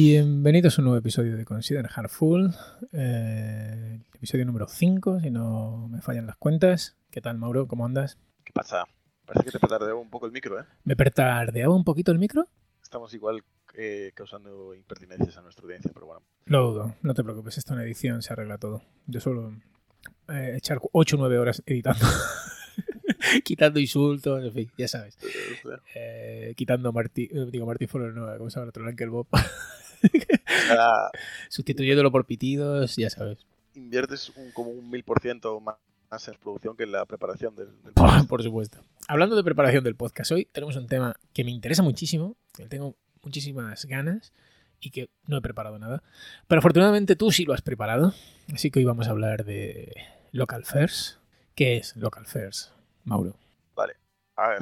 Bienvenidos a un nuevo episodio de Consider Hardful, eh, episodio número 5, si no me fallan las cuentas. ¿Qué tal, Mauro? ¿Cómo andas? ¿Qué pasa? Parece que te petardeaba un poco el micro, ¿eh? ¿Me petardeaba un poquito el micro? Estamos igual eh, causando impertinencias a nuestra audiencia, pero bueno. Lo dudo, no te preocupes, esto en edición se arregla todo. Yo solo eh, echar 8 o 9 horas editando. quitando insultos, en fin, ya sabes. Eh, quitando Martí, eh, digo Martín Foro, no, ¿cómo se llama otro? el Bob. Ah. Sustituyéndolo por pitidos, ya sabes. Inviertes un, como un mil por ciento más en producción que en la preparación del, podcast. Por supuesto. Hablando de preparación del podcast, hoy tenemos un tema que me interesa muchísimo, que tengo muchísimas ganas y que no he preparado nada. Pero afortunadamente tú sí lo has preparado. Así que hoy vamos a hablar de Local First. ¿Qué es Local First, Mauro? Vale, a ver.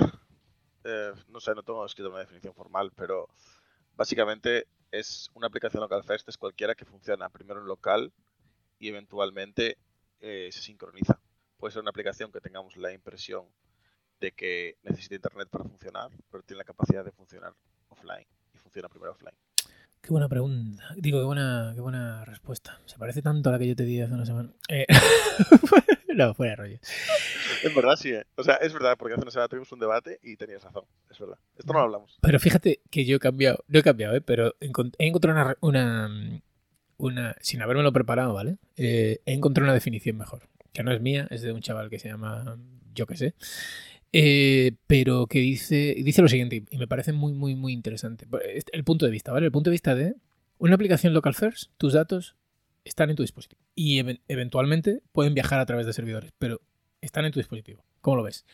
Eh, no sé, no tengo escrito una definición formal, pero básicamente es una aplicación Local First, es cualquiera que funciona primero en local y eventualmente eh, se sincroniza. Puede ser una aplicación que tengamos la impresión de que necesita internet para funcionar, pero tiene la capacidad de funcionar offline y funciona primero offline. Qué buena pregunta. Digo, qué buena, qué buena respuesta. Se parece tanto a la que yo te di hace una semana. Eh, no, fuera rollo. Es verdad, sí. Eh. O sea, es verdad, porque hace una semana tuvimos un debate y tenías razón. Es verdad. Esto no lo hablamos. Pero fíjate que yo he cambiado. No he cambiado, ¿eh? Pero he encontrado una. una, sin habérmelo preparado, ¿vale? Eh, he encontrado una definición mejor. Que no es mía, es de un chaval que se llama. Yo qué sé. Eh, pero que dice, dice lo siguiente, y me parece muy, muy, muy interesante. El punto de vista, ¿vale? El punto de vista de una aplicación local first, tus datos están en tu dispositivo. Y eventualmente pueden viajar a través de servidores, pero están en tu dispositivo. ¿Cómo lo ves?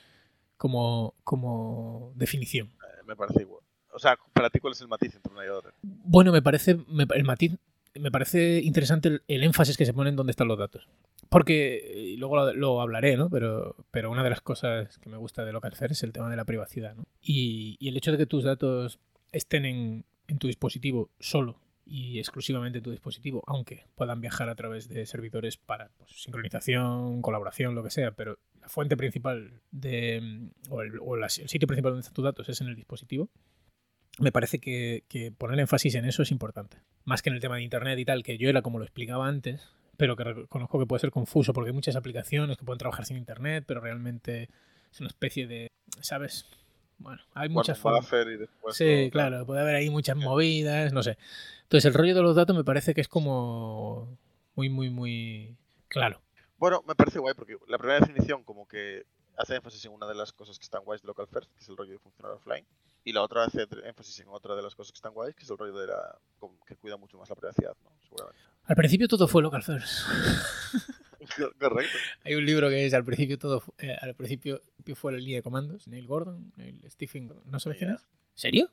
Como, como definición. Eh, me parece igual. O sea, para ti, ¿cuál es el matiz entre una y otra? Bueno, me parece, el matiz, me parece interesante el, énfasis que se pone en dónde están los datos. Porque, luego lo, hablaré, ¿no? Pero, pero una de las cosas que me gusta de Localfair es el tema de la privacidad, ¿no? Y, el hecho de que tus datos estén en, tu dispositivo solo y exclusivamente en tu dispositivo, aunque puedan viajar a través de servidores para pues, sincronización, colaboración, lo que sea, pero la fuente principal de, o, el, el, sitio principal donde están tus datos es en el dispositivo, me parece que, que, poner énfasis en eso es importante. Más que en el tema de Internet y tal, que yo era como lo explicaba antes, pero que reconozco que puede ser confuso porque hay muchas aplicaciones que pueden trabajar sin internet, pero realmente es una especie de, ¿sabes? Bueno, hay muchas formas. sí, claro, puede haber ahí muchas movidas, no sé. Entonces, el rollo de los datos me parece que es como muy, muy, muy claro. Bueno, me parece guay porque la primera definición como que hace énfasis en una de las cosas que están guays de Local First, que es el rollo de funcionar offline, y la otra hace énfasis en otra de las cosas que están guays, que es el rollo de la que cuida mucho más la privacidad, ¿no? Seguramente. Al principio todo fue Local First. Correcto. Hay un libro que es al principio todo eh, al principio fue la línea de comandos, Neil Gordon, Neil Stephen, ¿no sabes quién es? ¿Serio?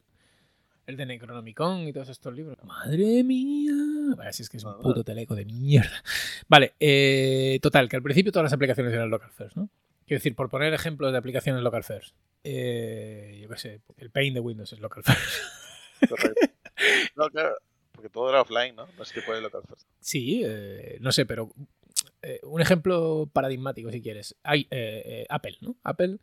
El de Necronomicon y todos estos libros. Madre mía. Vale, si es que es un puto teleco de mierda. Vale, eh, total, que al principio todas las aplicaciones eran local first, ¿no? Quiero decir, por poner ejemplos de aplicaciones local first. Eh, yo qué sé, el Paint de Windows es local first. Correcto. No, claro, porque todo era offline, ¿no? No es que puede local first. Sí, eh, no sé, pero eh, un ejemplo paradigmático, si quieres. Hay Apple, ¿no? Apple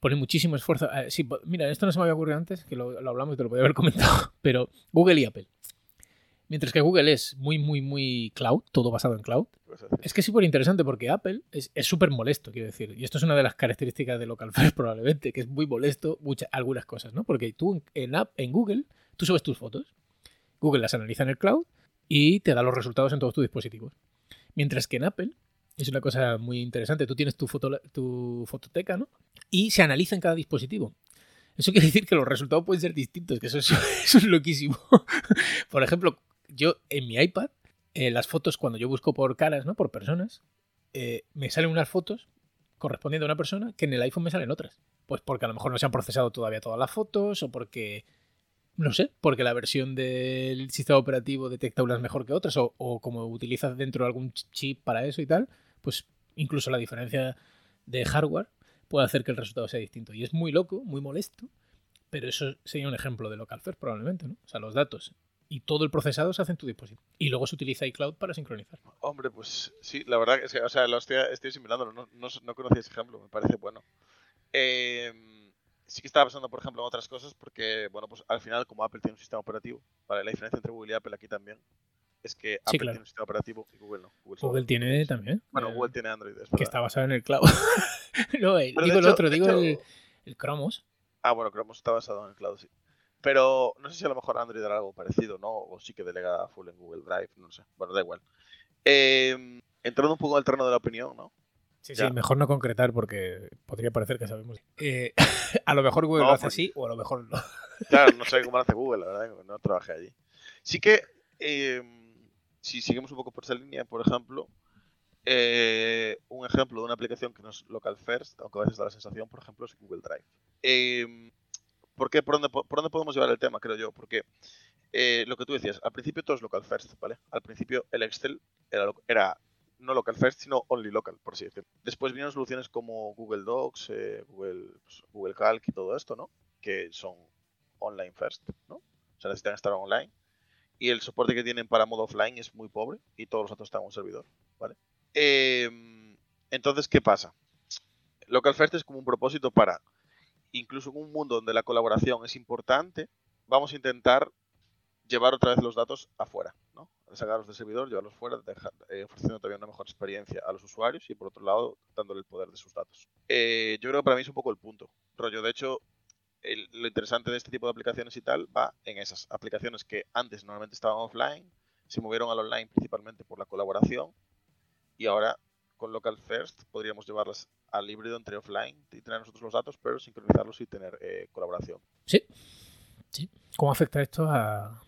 pone muchísimo esfuerzo. sí, mira, esto no se me había ocurrido antes, que lo, lo hablamos y te lo podía haber comentado, pero Google y Apple. Mientras que Google es muy, muy, muy cloud, todo basado en cloud. Es que es súper interesante porque Apple es súper molesto, quiero decir. Y esto es una de las características de Local First probablemente, que es muy molesto muchas, algunas cosas, ¿no? Porque tú en, app, en Google, tú subes tus fotos, Google las analiza en el cloud y te da los resultados en todos tus dispositivos. Mientras que en Apple es una cosa muy interesante. Tú tienes tu, foto, tu fototeca, ¿no? Y se analiza en cada dispositivo. Eso quiere decir que los resultados pueden ser distintos, que eso es, es loquísimo. Por ejemplo, yo en mi iPad, eh, las fotos, cuando yo busco por caras, ¿no? Por personas, eh, me salen unas fotos correspondiendo a una persona que en el iPhone me salen otras. Pues porque a lo mejor no se han procesado todavía todas las fotos o porque, no sé, porque la versión del sistema operativo detecta unas mejor que otras o, o como utilizas dentro de algún chip para eso y tal, pues incluso la diferencia de hardware puede hacer que el resultado sea distinto. Y es muy loco, muy molesto, pero eso sería un ejemplo de local first probablemente, ¿no? O sea, los datos y todo el procesado se hace en tu dispositivo. Y luego se utiliza iCloud para sincronizar. Hombre, pues sí, la verdad es que, o sea, lo estoy, estoy asimilándolo, no, no, no conocía ese ejemplo, me parece bueno. Em, sí que estaba pensando, por ejemplo, en otras cosas, porque, bueno, pues al final, como Apple tiene un sistema operativo, vale, la diferencia entre Google y Apple aquí también es que Apple tiene un sistema operativo y Google no. Google, tiene también. Bueno, Google tiene Android. que está basado en el cloud. no, digo el otro, digo el, el Chromos. Ah, bueno, Chromos está basado en el cloud, sí. Pero no sé si a lo mejor Android era algo parecido, ¿no? O sí que delega full en Google Drive, no sé. Bueno, da igual. Eh, entrando un poco al terreno de la opinión, ¿no? Sí, sí, mejor no concretar porque podría parecer que sabemos. Eh, a lo mejor Google lo hace así o a lo mejor no. Claro, no sé cómo lo hace Google, la verdad, no trabajé allí. Sí que, eh, si seguimos un poco por esa línea, por ejemplo, eh, un ejemplo de una aplicación que no es local first, aunque a veces da la sensación, por ejemplo, es Google Drive. Eh, ¿Por qué? ¿Por dónde, ¿Por dónde podemos llevar el tema, creo yo? Porque lo que tú decías, al principio todo es local first, ¿vale? Al principio el Excel era, era no local first, sino only local, por así decirlo. Después vinieron soluciones como Google Docs, eh, Google, pues, Google Calc y todo esto, ¿no? Que son online first, ¿no? O sea, necesitan estar online. Y el soporte que tienen para modo offline es muy pobre y todos los datos están en un servidor, ¿vale? Em, entonces, ¿qué pasa? Local first es como un propósito para, incluso en un mundo donde la colaboración es importante, vamos a intentar llevar otra vez los datos afuera, ¿no? Sacarlos del servidor, llevarlos fuera, eh, ofreciendo todavía una mejor experiencia a los usuarios y por otro lado dándole el poder de sus datos. Eh, yo creo que para mí es un poco el punto. Rollo, de hecho, lo interesante de este tipo de aplicaciones y tal va en esas aplicaciones que antes normalmente estaban offline, se movieron al online principalmente por la colaboración y ahora con Local First podríamos llevarlas al híbrido entre offline y tener nosotros los datos, pero sincronizarlos y tener eh, colaboración. Sí. sí. ¿Cómo afecta esto a,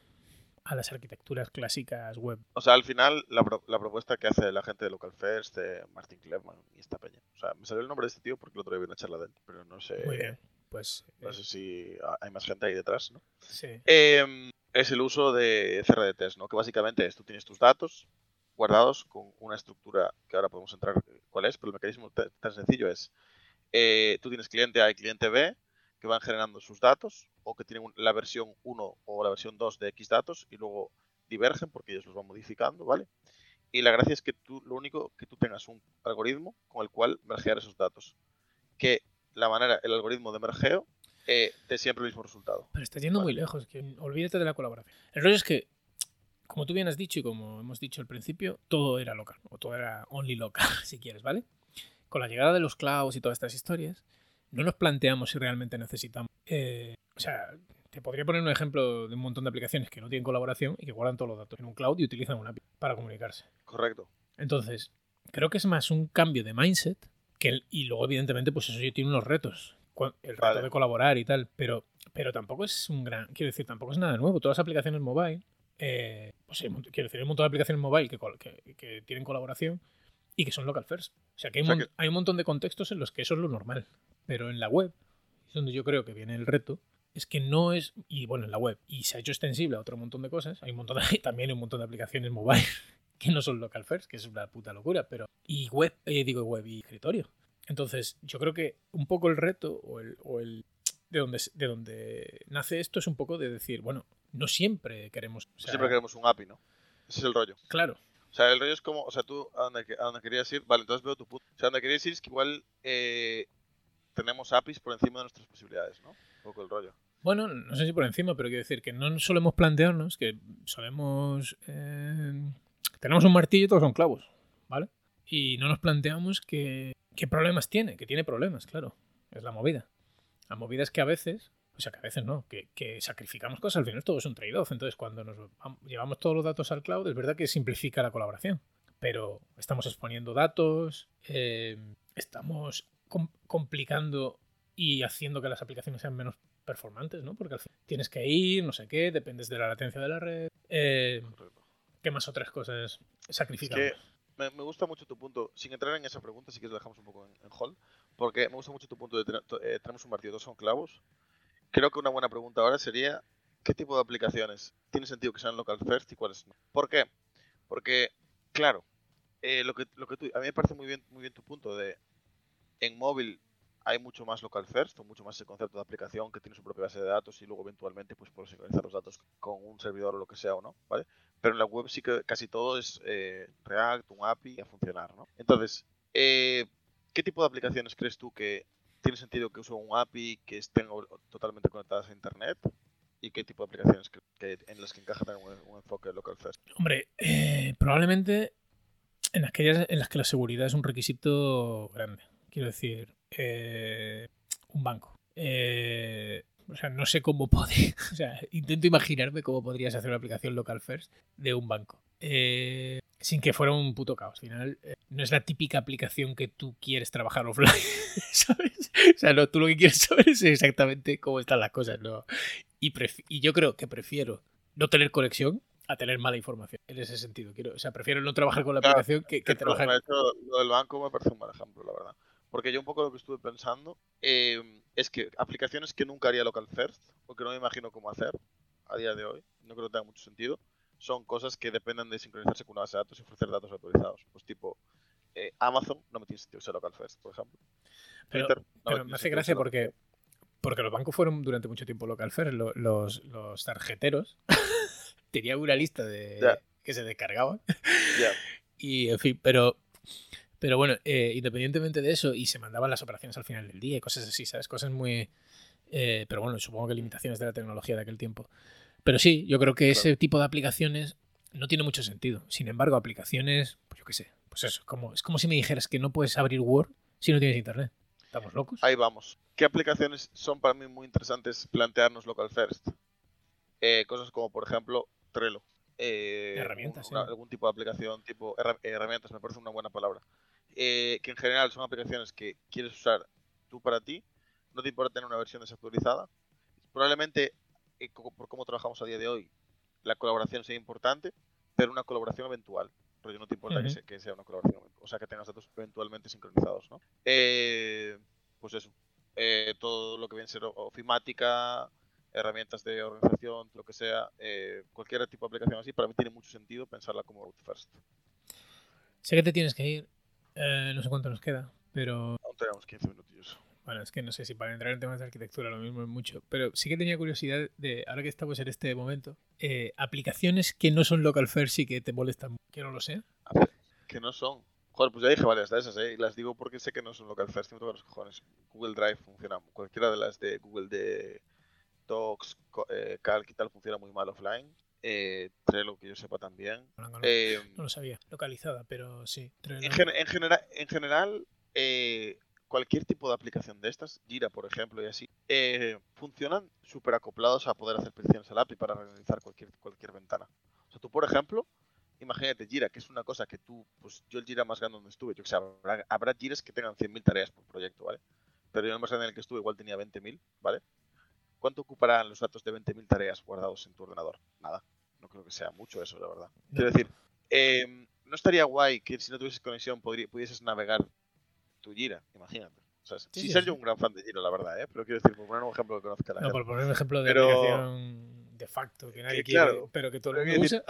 a las arquitecturas clásicas web. O sea, al final, la, la propuesta que hace la gente de Local First, de Martin Klevman y esta peña. O sea, me salió el nombre de este tío porque el otro día vi una charla de él, pero no sé. Muy bien, pues. No sé si hay más gente ahí detrás, ¿no? Sí. Eh, es el uso de CRDTs, ¿no? Que básicamente es, tú tienes tus datos guardados con una estructura que ahora podemos entrar cuál es, pero el mecanismo tan sencillo es, eh, tú tienes cliente A y cliente B, que van generando sus datos o que tienen la versión 1 o la versión 2 de X datos y luego divergen porque ellos los van modificando, ¿vale? Y la gracia es que tú, lo único que tú tengas un algoritmo con el cual mergear esos datos. Que la manera, el algoritmo de mergeo eh, te siempre el mismo resultado. Pero está yendo muy lejos, que olvídate de la colaboración. El rollo es que, como tú bien has dicho y como hemos dicho al principio, todo era local, o todo era only local, si quieres, ¿vale? Con la llegada de los clouds y todas estas historias, no nos planteamos si realmente necesitamos. Eh, o sea, te podría poner un ejemplo de un montón de aplicaciones que no tienen colaboración y que guardan todos los datos en un cloud y utilizan una API para comunicarse. Correcto. Entonces, creo que es más un cambio de mindset que y luego evidentemente pues eso sí tiene unos retos. El reto de colaborar y tal, pero, pero tampoco es un gran, quiero decir, tampoco es nada nuevo. Todas las aplicaciones mobile, eh, pues quiero decir, hay un montón de aplicaciones mobile que, que, tienen colaboración y que son local first. O sea que hay un montón de contextos en los que eso es lo normal. Pero en la web, es donde yo creo que viene el reto, es que no es, y bueno, en la web, y se ha hecho extensible a otro montón de cosas, hay un montón de, también un montón de aplicaciones mobile que no son local first, que es una puta locura, pero, y web, eh, digo web y escritorio. Entonces, yo creo que un poco el reto o el, o el de donde, de donde nace esto es un poco de decir, bueno, no siempre queremos... siempre queremos un API, ¿no? Ese es el rollo. Claro. O sea, el rollo es como, o sea, tú a donde, a donde querías ir, vale, entonces veo tu punto. O sea, a donde querías ir es que igual eh, tenemos APIs por encima de nuestras posibilidades, ¿no? Un poco el rollo. Bueno, no sé si por encima, pero quiero decir que no solemos plantearnos que solemos. Eh, tenemos un martillo y todos son clavos, ¿vale? Y no nos planteamos que, qué problemas tiene, que tiene problemas, claro. Es la movida. La movida es que a veces, o sea, que a veces no, que, sacrificamos cosas, al final todo es un trade-off. Entonces, cuando nos llevamos todos los datos al cloud, es verdad que simplifica la colaboración. Pero estamos exponiendo datos, eh, estamos complicando y haciendo que las aplicaciones sean menos performantes, ¿no? Porque al fin tienes que ir, no sé qué, dependes de la latencia de la red. Eh, ¿Qué más otras cosas sacrificamos? me, gusta mucho tu punto, sin entrar en esa pregunta, sí que lo dejamos un poco en, en hold, porque me gusta mucho tu punto de tener, eh, tenemos un martillo, dos son clavos. Creo que una buena pregunta ahora sería, ¿qué tipo de aplicaciones tiene sentido que sean local first y cuáles no? ¿Por qué? Porque, claro, eh, lo, que, lo que tú, a mí me parece muy bien, muy bien tu punto de en móvil hay mucho más local first, o mucho más ese concepto de aplicación que tiene su propia base de datos y luego eventualmente pues puedes sincronizar los datos con un servidor o lo que sea o no, ¿vale? Pero en la web sí que casi todo es eh, React, un API a funcionar, ¿no? Entonces, eh, ¿qué tipo de aplicaciones crees tú que tiene sentido que use un API que estén totalmente conectadas a Internet y qué tipo de aplicaciones que, en las que encaja tener un, enfoque local first. Hombre, eh, probablemente en aquellas en las que la seguridad es un requisito grande. Quiero decir, eh, un banco. Eh, o sea, no sé cómo podría. O sea, intento imaginarme cómo podrías hacer una aplicación local first de un banco. Eh, sin que fuera un puto caos. Al final, eh, no es la típica aplicación que tú quieres trabajar offline, ¿sabes? O sea, no, tú lo que quieres saber es exactamente cómo están las cosas, ¿no? Y, y yo creo que prefiero no tener conexión a tener mala información en ese sentido. Quiero, o sea, prefiero no trabajar con la aplicación que, que trabajar. Lo del banco me parece un mal ejemplo, la verdad. Porque yo un poco lo que estuve pensando eh, es que aplicaciones que nunca haría local first, o que no me imagino cómo hacer a día de hoy, no creo que tenga mucho sentido, son cosas que dependen de sincronizarse con una base de datos y ofrecer datos autorizados. Pues tipo, eh, Amazon no me tiene sentido ser local first, por ejemplo. Pero, me, hace gracia porque, porque los bancos fueron durante mucho tiempo local first. Los, los, tarjeteros tenían una lista de que se descargaban. Y en fin, pero pero bueno, eh, independientemente de eso, y se mandaban las operaciones al final del día y cosas así, ¿sabes? Cosas muy... Eh, pero bueno, supongo que limitaciones de la tecnología de aquel tiempo. Pero sí, yo creo que ese tipo de aplicaciones no tiene mucho sentido. Sin embargo, aplicaciones, pues yo qué sé, pues eso, como, es como si me dijeras que no puedes abrir Word si no tienes internet. ¿Estamos locos? Ahí vamos. ¿Qué aplicaciones son para mí muy interesantes plantearnos local first? Eh, cosas como, por ejemplo, Trello. herramientas, Algún tipo de aplicación, tipo herramientas, me parece una buena palabra. Eh, que en general son aplicaciones que quieres usar tú para ti, no te importa tener una versión desactualizada. Probablemente, eh, por cómo trabajamos a día de hoy, la colaboración sea importante, pero una colaboración eventual. Porque no te importa que, sea, una colaboración, o sea, que tengas datos eventualmente sincronizados, ¿no? Eh, pues eso. todo lo que viene a ser ofimática, herramientas de organización, lo que sea, cualquier tipo de aplicación así, para mí tiene mucho sentido pensarla como root first. Sé que te tienes que ir, eh, no sé cuánto nos queda, pero. Aún tenemos 15 minutillos. Bueno, es que no sé si para entrar en temas de arquitectura lo mismo es mucho. Pero sí que tenía curiosidad de, ahora que estamos en este momento, eh, aplicaciones que no son local first y que te molestan, que no lo sé. que no son. Joder, pues ya dije varias de esas, ¿eh? Y las digo porque sé que no son local first, tengo los cojones. Google Drive funciona, cualquiera de las de Google de Docs, eh, Calc y tal funciona muy mal offline eh, Trello, que yo sepa también. Eh, no, lo sabía, localizada, pero sí. En, en, general, en general eh, cualquier tipo de aplicación de estas, Gira por ejemplo y así, eh, funcionan súper acoplados a poder hacer peticiones al API para realizar cualquier, cualquier ventana. O sea, tú por ejemplo, imagínate Gira, que es una cosa que tú, pues yo el Gira más grande donde estuve, yo que sé, habrá, habrá Giras que tengan 100.000 tareas por proyecto, ¿vale? Pero yo el más grande en el que estuve igual tenía 20.000, ¿vale? ¿Cuánto ocuparán los datos de 20.000 tareas guardados en tu ordenador? Nada. No creo que sea mucho eso, la verdad. Quiero decir, em, no estaría guay que si no tuvieses conexión pudieses navegar tu Gira, imagínate. O sea, sí, sí, ser yo un gran fan de Gira, la verdad, ¿eh? Pero quiero decir, por poner un ejemplo que conozca la no, gente. por poner un ejemplo de aplicación de facto que nadie quiere, pero que todo el mundo usa.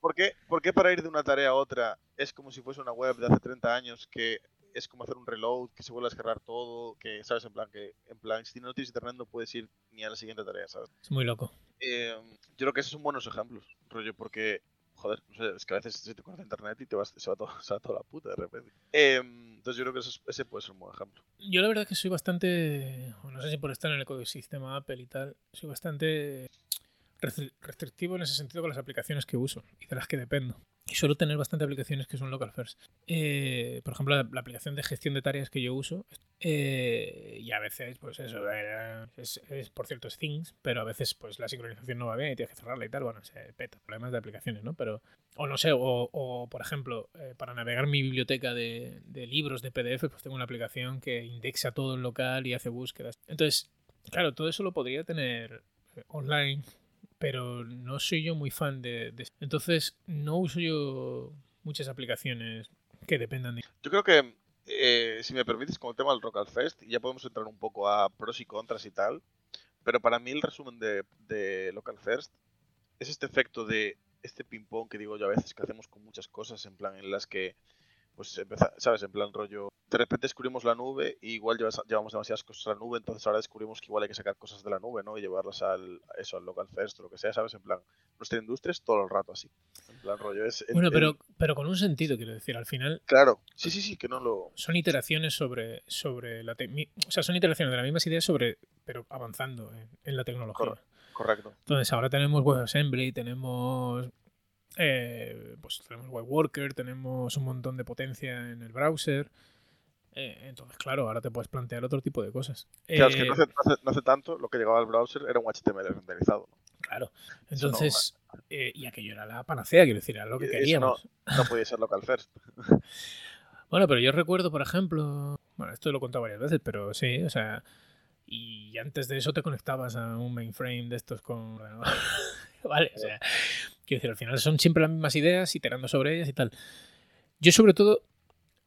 ¿Por qué, ¿Por qué para ir de una tarea a otra es como si fuese una web de hace 30 años que es como hacer un reload, que se vuelve a descargar todo, que sabes, en plan, que en plan, si no tienes internet no puedes ir ni a la siguiente tarea, ¿sabes? Es muy loco. Eh, yo creo que esos son buenos ejemplos, rollo, porque, joder, no sé, es que a veces se te corta internet y te vas, se, va todo, se va toda la puta de repente. Eh, entonces yo creo que ese puede ser un buen ejemplo. Yo la verdad que soy bastante, no sé si por estar en el ecosistema Apple y tal, soy bastante restrictivo en ese sentido con las aplicaciones que uso y de las que dependo. Suelo tener bastante aplicaciones que son local first. Eh, por ejemplo, la, aplicación de gestión de tareas que yo uso. Eh, y a veces, pues eso, eh, es, por cierto es Things, pero a veces pues la sincronización no va bien y tienes que cerrarla y tal. Bueno, se peta, problemas de aplicaciones, ¿no? Pero, o no sé, o, por ejemplo, para navegar mi biblioteca de, de libros de PDF, pues tengo una aplicación que indexa todo en local y hace búsquedas. Entonces, claro, todo eso lo podría tener online pero no soy yo muy fan de, Entonces, no uso yo muchas aplicaciones que dependan de... Yo creo que, eh, si me permites, con el tema del Rock Fest, ya podemos entrar un poco a pros y contras y tal, pero para mí el resumen de, de Local First es este efecto de este ping-pong que digo yo a veces que hacemos con muchas cosas, en plan en las que, pues, ¿sabes? En plan rollo de repente descubrimos la nube y igual llevamos demasiadas cosas a la nube, entonces ahora descubrimos que igual hay que sacar cosas de la nube, ¿no? Y llevarlas al, eso, al local first o lo que sea, ¿sabes? En plan, nuestra industria es todo el rato así. En plan, rollo es... bueno, pero, pero con un sentido, quiero decir, al final... Claro, sí, sí, sí, que no lo... Son iteraciones sobre, sobre la... O sea, son iteraciones de las mismas ideas sobre... pero avanzando en, la tecnología. Correcto. Entonces ahora tenemos WebAssembly, tenemos eh, pues tenemos WebWorker, tenemos un montón de potencia en el browser. Eh, entonces, claro, ahora te puedes plantear otro tipo de cosas. Claro, es que no hace, tanto lo que llegaba al browser era un HTML renderizado. Claro. Entonces, eh, y aquello era la panacea, quiero decir, era lo que queríamos. No, no podía ser local first. bueno, pero yo recuerdo, por ejemplo, bueno, esto lo he contado varias veces, pero sí, o sea, y antes de eso te conectabas a un mainframe de estos con... vale, o sea, quiero decir, al final son siempre las mismas ideas, iterando sobre ellas y tal. Yo sobre todo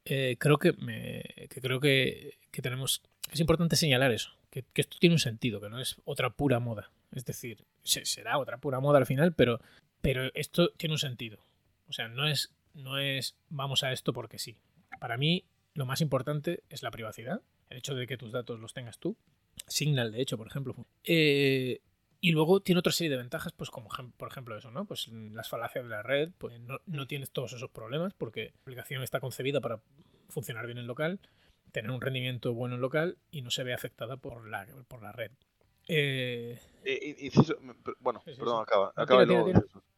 eh, creo que, me, creo que, tenemos es importante señalar eso, que, esto tiene un sentido, que no es otra pura moda. Es decir, será otra pura moda al final, pero, pero esto tiene un sentido. O sea, no es, no es vamos a esto porque sí. Para mí, lo más importante es la privacidad, el hecho de que tus datos los tengas tú. Signal, de hecho, por ejemplo. Eh, y luego tiene otra serie de ventajas, pues como por ejemplo eso, ¿no? Pues las falacias de la red, pues no, tienes todos esos problemas porque la aplicación está concebida para funcionar bien en local, tener un rendimiento bueno en local y no se ve afectada por la, por la red. Eh... bueno, perdón, acaba. acaba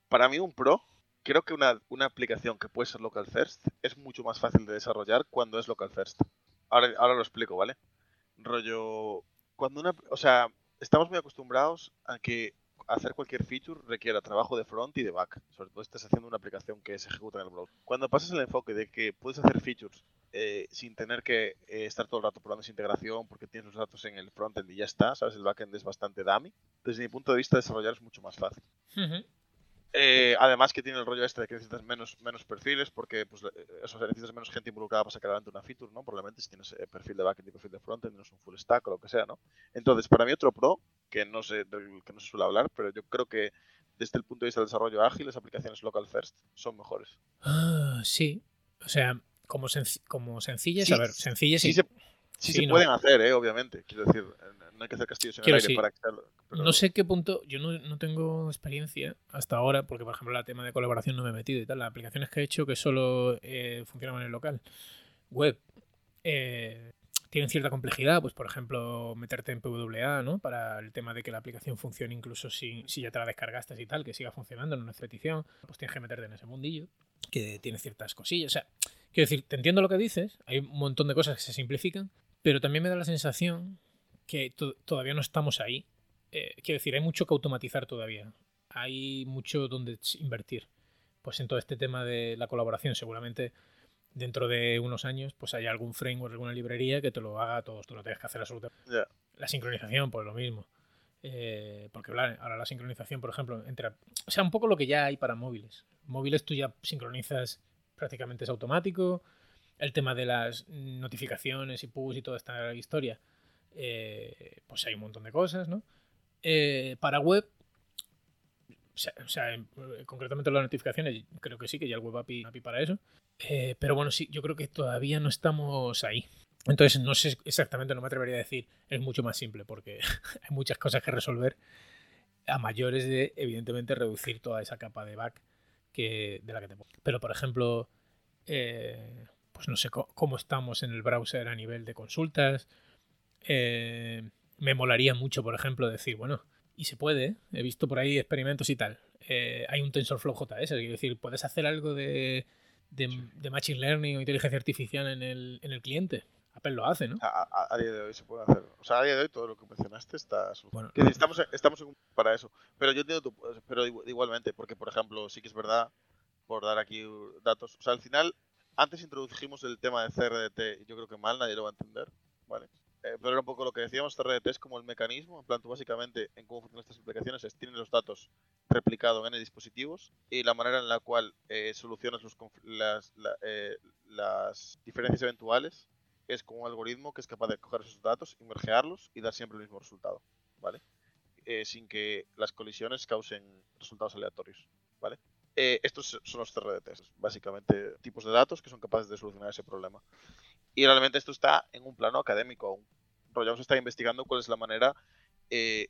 Para mí un pro, creo que una, una, aplicación que puede ser local first es mucho más fácil de desarrollar cuando es local first. Ahora, ahora lo explico, ¿vale? Rollo, cuando una, o sea, estamos muy acostumbrados a que hacer cualquier feature requiera trabajo de front y de back, sobre todo si estás haciendo una aplicación que se ejecuta en el browser. Cuando pasas el enfoque de que puedes hacer features eh, sin tener que eh, estar todo el rato probando esa integración porque tienes los datos en el frontend y ya está, sabes, el backend es bastante dummy, desde mi punto de vista desarrollar es mucho más fácil. Eh, además que tiene el rollo este de que necesitas menos, menos perfiles porque pues, eh, eso, necesitas menos gente involucrada para sacar adelante una feature, ¿no? Probablemente si tienes eh, perfil de backend y perfil de frontend, no es un full stack o lo que sea, ¿no? Entonces, para mí otro pro, que no sé, del que no se suele hablar, pero yo creo que desde el punto de vista del desarrollo ágil, las aplicaciones local first son mejores. Ah, sí. O sea, como, como sencillas, a ver, sencillas sí. Sí, se pueden hacer, ¿eh? obviamente. Quiero decir, no hay que hacer castillos en el aire para No sé qué punto, yo no, tengo experiencia hasta ahora, porque por ejemplo el tema de colaboración no me he metido y tal. Las aplicaciones que he hecho que solo eh, funcionan en el local, web, eh, tienen cierta complejidad, pues por ejemplo meterte en PWA, ¿no? Para el tema de que la aplicación funcione incluso si, si ya te la descargaste y tal, que siga funcionando, no es petición, pues tienes que meterte en ese mundillo, que tiene ciertas cosillas. O sea, quiero decir, te entiendo lo que dices, hay un montón de cosas que se simplifican, pero también me da la sensación que todavía no estamos ahí. Eh, quiero decir, hay mucho que automatizar todavía. Hay mucho donde invertir. Pues en todo este tema de la colaboración, seguramente dentro de unos años, pues hay algún framework, alguna librería que te lo haga todo. Tú no tienes que hacer absolutamente. La sincronización, pues lo mismo. Eh, porque ahora la sincronización, por ejemplo, entre. O sea, un poco lo que ya hay para móviles. Móviles tú ya sincronizas prácticamente es automático. El tema de las notificaciones y push y toda esta historia eh, pues hay un montón de cosas, ¿no? Eh, para web, o sea, concretamente las notificaciones, creo que sí, que ya el web API, para eso. Eh, pero bueno, sí, yo creo que todavía no estamos ahí. Entonces, no sé exactamente, no me atrevería a decir, es mucho más simple, porque hay muchas cosas que resolver a mayores de, evidentemente, reducir toda esa capa de back que, de la que te Pero, por ejemplo, pues no sé cómo estamos en el browser a nivel de consultas, eh, me molaría mucho, por ejemplo, decir, bueno, y se puede, he visto por ahí experimentos y tal. Eh, hay un TensorFlow JS, es decir, puedes hacer algo de, de, Machine Learning o inteligencia artificial en el, en el cliente. Apple lo hace, ¿no? A, día de hoy se puede hacer. O sea, a día de hoy todo lo que mencionaste está... Bueno, estamos, estamos para eso. Pero yo entiendo, tu, pero igualmente, porque por ejemplo, sí que es verdad, por dar aquí datos, o sea, al final, antes introdujimos el tema de CRDT, y yo creo que mal nadie lo va a entender, ¿vale? Eh, pero era un poco lo que decíamos, CRDT es como el mecanismo, en plan, tú básicamente en cómo funcionan estas aplicaciones es tienes los datos replicados en dispositivos y la manera en la cual eh, solucionas los, las, eh, las diferencias eventuales es con un algoritmo que es capaz de coger esos datos, mergearlos y dar siempre el mismo resultado, ¿vale? sin que las colisiones causen resultados aleatorios, ¿vale? Estos son los CRDTs, básicamente tipos de datos que son capaces de solucionar ese problema. Y realmente esto está en un plano académico. Rollo está investigando cuál es la manera eh,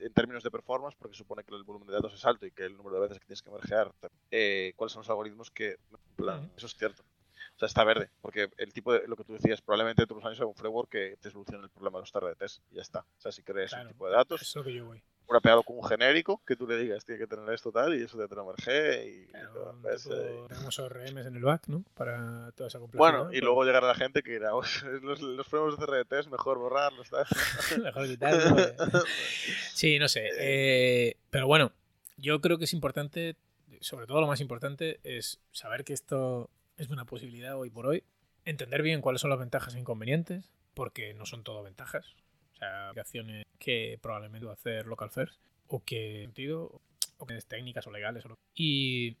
en términos de performance, porque supone que el volumen de datos es alto y que el número de veces que tienes que mergear, eh, cuáles son los algoritmos que... Eso es cierto. O sea, está verde, porque el tipo de lo que tú decías, probablemente todos los años hay un framework que te solucione el problema de los TRDTs y ya está. O sea, si crees un tipo de datos, eso que yo voy. Rapeado con un genérico que tú le digas, tiene que tener esto tal y eso de tener merge y, eh, Tenemos ORMs en el back, ¿no? Para toda esa complejidad. Bueno, y luego llegará la gente que dirá, los, los frameworks de TRDTs mejor borrarlos, ¿sabes? mejor quitarlos. sí, no sé. Eh, pero bueno, yo creo que es importante, sobre todo lo más importante, es saber que esto es una posibilidad hoy por hoy. Entender bien cuáles son las ventajas e inconvenientes, porque no son todo ventajas. O sea, aplicaciones que probablemente va a hacer local first, o que sentido, o que es técnicas o legales. Y,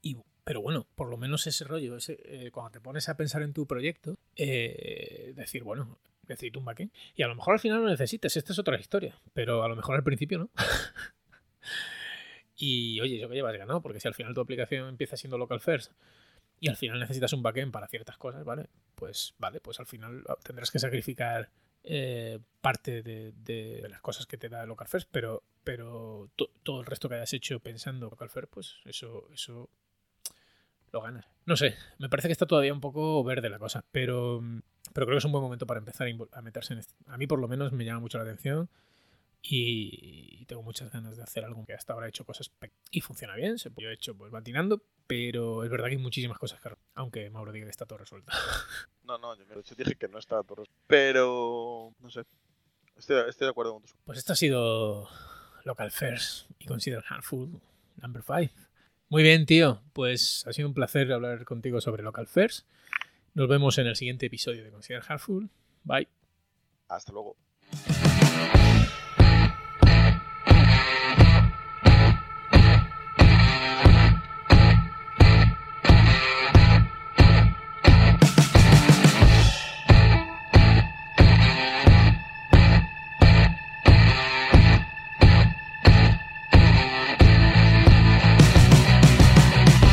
y, pero bueno, por lo menos ese rollo, eh, cuando te pones a pensar en tu proyecto, eh, decir, bueno, necesito un backend. Y a lo mejor al final lo necesites, esta es otra historia, pero a lo mejor al principio no. y oye, eso que llevas ganado, porque si al final tu aplicación empieza siendo local first y al final necesitas un backend para ciertas cosas, ¿vale? Pues vale, pues al final tendrás que sacrificar eh, parte de, las cosas que te da Local First, pero, pero todo el resto que hayas hecho pensando Local First, pues eso, eso lo ganas. No sé, me parece que está todavía un poco verde la cosa, pero, pero creo que es un buen momento para empezar a meterse en esto. A mí por lo menos me llama mucho la atención y tengo muchas ganas de hacer algo que hasta ahora he hecho cosas y funciona bien, se he hecho pues matinando, pero es verdad que hay muchísimas cosas que aunque Mauro diga que está todo resuelto. No, no, yo dije que no estaba todo resuelto, pero no sé, estoy, de acuerdo con tu Pues esto ha sido Local First y Consider Handful Number 5. Muy bien, tío, pues ha sido un placer hablar contigo sobre Local First. Nos vemos en el siguiente episodio de Consider Handful. Bye. Hasta luego.